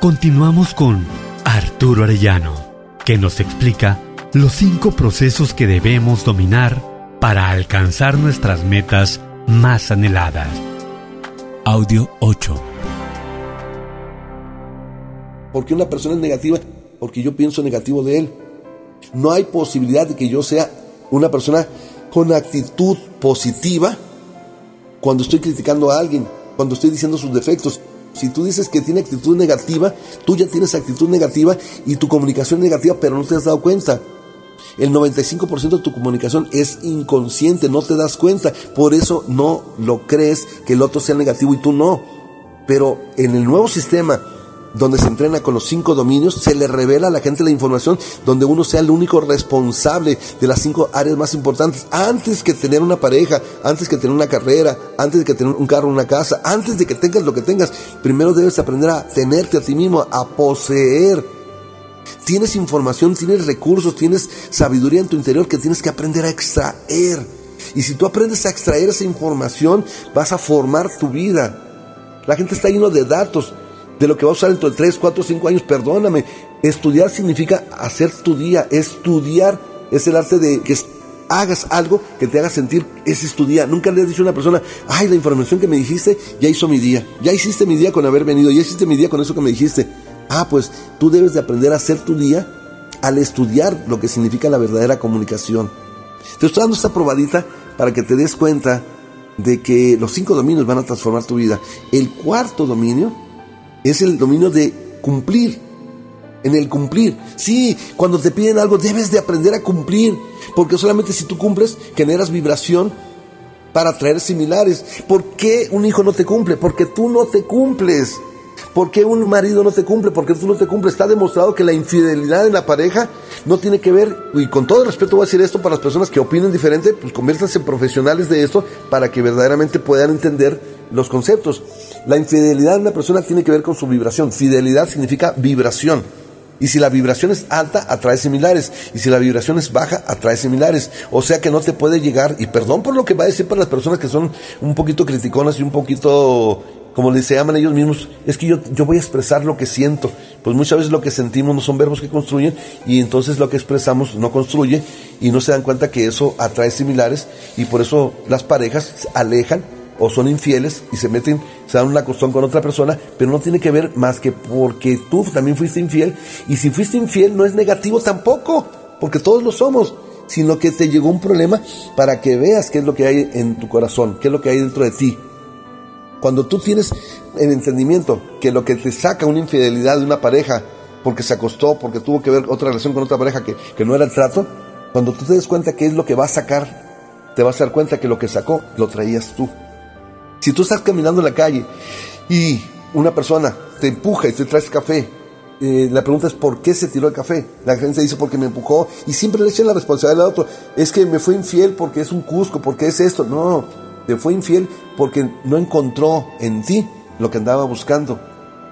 Continuamos con Arturo Arellano, que nos explica los cinco procesos que debemos dominar para alcanzar nuestras metas más anheladas. Audio 8. Porque una persona es negativa? Porque yo pienso negativo de él. No hay posibilidad de que yo sea una persona con actitud positiva cuando estoy criticando a alguien, cuando estoy diciendo sus defectos. Si tú dices que tiene actitud negativa, tú ya tienes actitud negativa y tu comunicación negativa, pero no te has dado cuenta. El 95% de tu comunicación es inconsciente, no te das cuenta. Por eso no lo crees que el otro sea negativo y tú no. Pero en el nuevo sistema donde se entrena con los cinco dominios, se le revela a la gente la información donde uno sea el único responsable de las cinco áreas más importantes. Antes que tener una pareja, antes que tener una carrera, antes de que tener un carro, una casa, antes de que tengas lo que tengas, primero debes aprender a tenerte a ti mismo, a poseer. Tienes información, tienes recursos, tienes sabiduría en tu interior que tienes que aprender a extraer. Y si tú aprendes a extraer esa información, vas a formar tu vida. La gente está lleno de datos, de lo que va a usar dentro de 3, 4, 5 años, perdóname. Estudiar significa hacer tu día. Estudiar es el arte de que hagas algo que te haga sentir ese es tu día. Nunca le has dicho a una persona, ay, la información que me dijiste ya hizo mi día. Ya hiciste mi día con haber venido, ya hiciste mi día con eso que me dijiste. Ah, pues tú debes de aprender a hacer tu día al estudiar lo que significa la verdadera comunicación. Te estoy dando esta probadita para que te des cuenta de que los cinco dominios van a transformar tu vida. El cuarto dominio es el dominio de cumplir. En el cumplir. Sí, cuando te piden algo debes de aprender a cumplir. Porque solamente si tú cumples generas vibración para atraer similares. ¿Por qué un hijo no te cumple? Porque tú no te cumples. ¿Por qué un marido no te cumple? Porque tú no te cumples. Está demostrado que la infidelidad en la pareja no tiene que ver, y con todo respeto voy a decir esto para las personas que opinen diferente, pues conviértanse en profesionales de esto para que verdaderamente puedan entender los conceptos. La infidelidad de una persona tiene que ver con su vibración. Fidelidad significa vibración. Y si la vibración es alta, atrae similares. Y si la vibración es baja, atrae similares. O sea que no te puede llegar, y perdón por lo que va a decir para las personas que son un poquito criticonas y un poquito, como les llaman ellos mismos, es que yo, yo voy a expresar lo que siento. Pues muchas veces lo que sentimos no son verbos que construyen y entonces lo que expresamos no construye y no se dan cuenta que eso atrae similares y por eso las parejas se alejan o son infieles y se meten, se dan una costón con otra persona, pero no tiene que ver más que porque tú también fuiste infiel. Y si fuiste infiel no es negativo tampoco, porque todos lo somos, sino que te llegó un problema para que veas qué es lo que hay en tu corazón, qué es lo que hay dentro de ti. Cuando tú tienes el entendimiento que lo que te saca una infidelidad de una pareja, porque se acostó, porque tuvo que ver otra relación con otra pareja que, que no era el trato, cuando tú te des cuenta qué es lo que va a sacar, te vas a dar cuenta que lo que sacó lo traías tú. Si tú estás caminando en la calle y una persona te empuja y te traes café, eh, la pregunta es ¿por qué se tiró el café? La gente dice porque me empujó y siempre le echan la responsabilidad al otro. Es que me fue infiel porque es un cusco, porque es esto. No, te fue infiel porque no encontró en ti lo que andaba buscando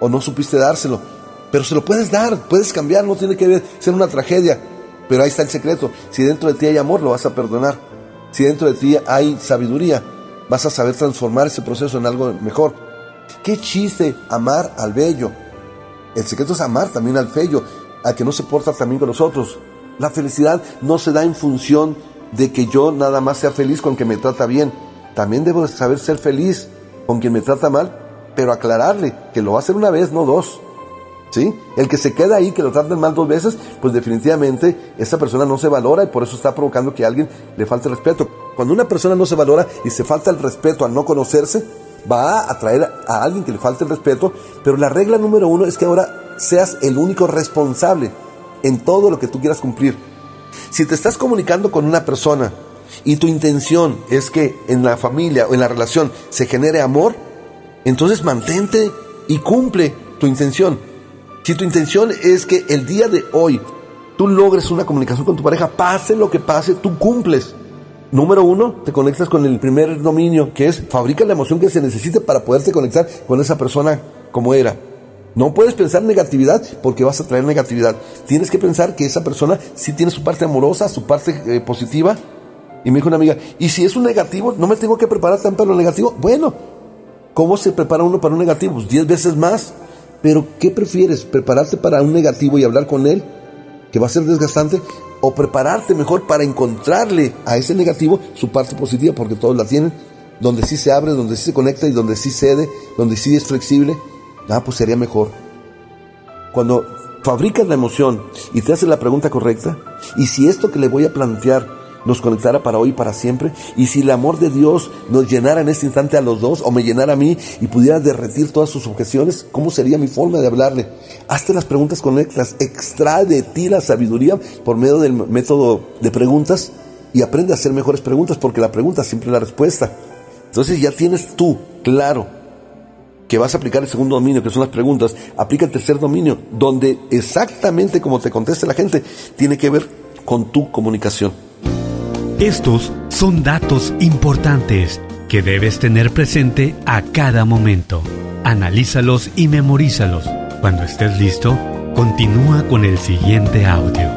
o no supiste dárselo. Pero se lo puedes dar, puedes cambiar, no tiene que ser una tragedia. Pero ahí está el secreto. Si dentro de ti hay amor, lo vas a perdonar. Si dentro de ti hay sabiduría, vas a saber transformar ese proceso en algo mejor. Qué chiste amar al bello. El secreto es amar también al feo, al que no se porta también con nosotros. La felicidad no se da en función de que yo nada más sea feliz con quien me trata bien. También debo saber ser feliz con quien me trata mal, pero aclararle que lo va a hacer una vez, no dos. ¿Sí? El que se queda ahí, que lo traten mal dos veces, pues definitivamente esa persona no se valora y por eso está provocando que a alguien le falte respeto. Cuando una persona no se valora y se falta el respeto al no conocerse, va a atraer a alguien que le falte el respeto, pero la regla número uno es que ahora seas el único responsable en todo lo que tú quieras cumplir. Si te estás comunicando con una persona y tu intención es que en la familia o en la relación se genere amor, entonces mantente y cumple tu intención. Si tu intención es que el día de hoy tú logres una comunicación con tu pareja, pase lo que pase, tú cumples. Número uno, te conectas con el primer dominio, que es fabrica la emoción que se necesite para poderte conectar con esa persona como era. No puedes pensar negatividad porque vas a traer negatividad. Tienes que pensar que esa persona sí tiene su parte amorosa, su parte eh, positiva. Y me dijo una amiga, ¿y si es un negativo? ¿No me tengo que preparar tan para lo negativo? Bueno, ¿cómo se prepara uno para un negativo? Pues diez veces más. Pero, ¿qué prefieres? ¿Prepararte para un negativo y hablar con él? Que va a ser desgastante. ¿O prepararte mejor para encontrarle a ese negativo su parte positiva? Porque todos la tienen. Donde sí se abre, donde sí se conecta y donde sí cede, donde sí es flexible. Ah, pues sería mejor. Cuando fabricas la emoción y te haces la pregunta correcta, y si esto que le voy a plantear nos conectara para hoy y para siempre, y si el amor de Dios nos llenara en este instante a los dos, o me llenara a mí y pudiera derretir todas sus objeciones, ¿cómo sería mi forma de hablarle? Hazte las preguntas correctas, extrae de ti la sabiduría por medio del método de preguntas y aprende a hacer mejores preguntas, porque la pregunta siempre es la respuesta. Entonces ya tienes tú claro que vas a aplicar el segundo dominio, que son las preguntas, aplica el tercer dominio, donde exactamente como te conteste la gente, tiene que ver con tu comunicación. Estos son datos importantes que debes tener presente a cada momento. Analízalos y memorízalos. Cuando estés listo, continúa con el siguiente audio,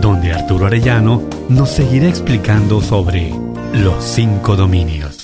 donde Arturo Arellano nos seguirá explicando sobre los cinco dominios.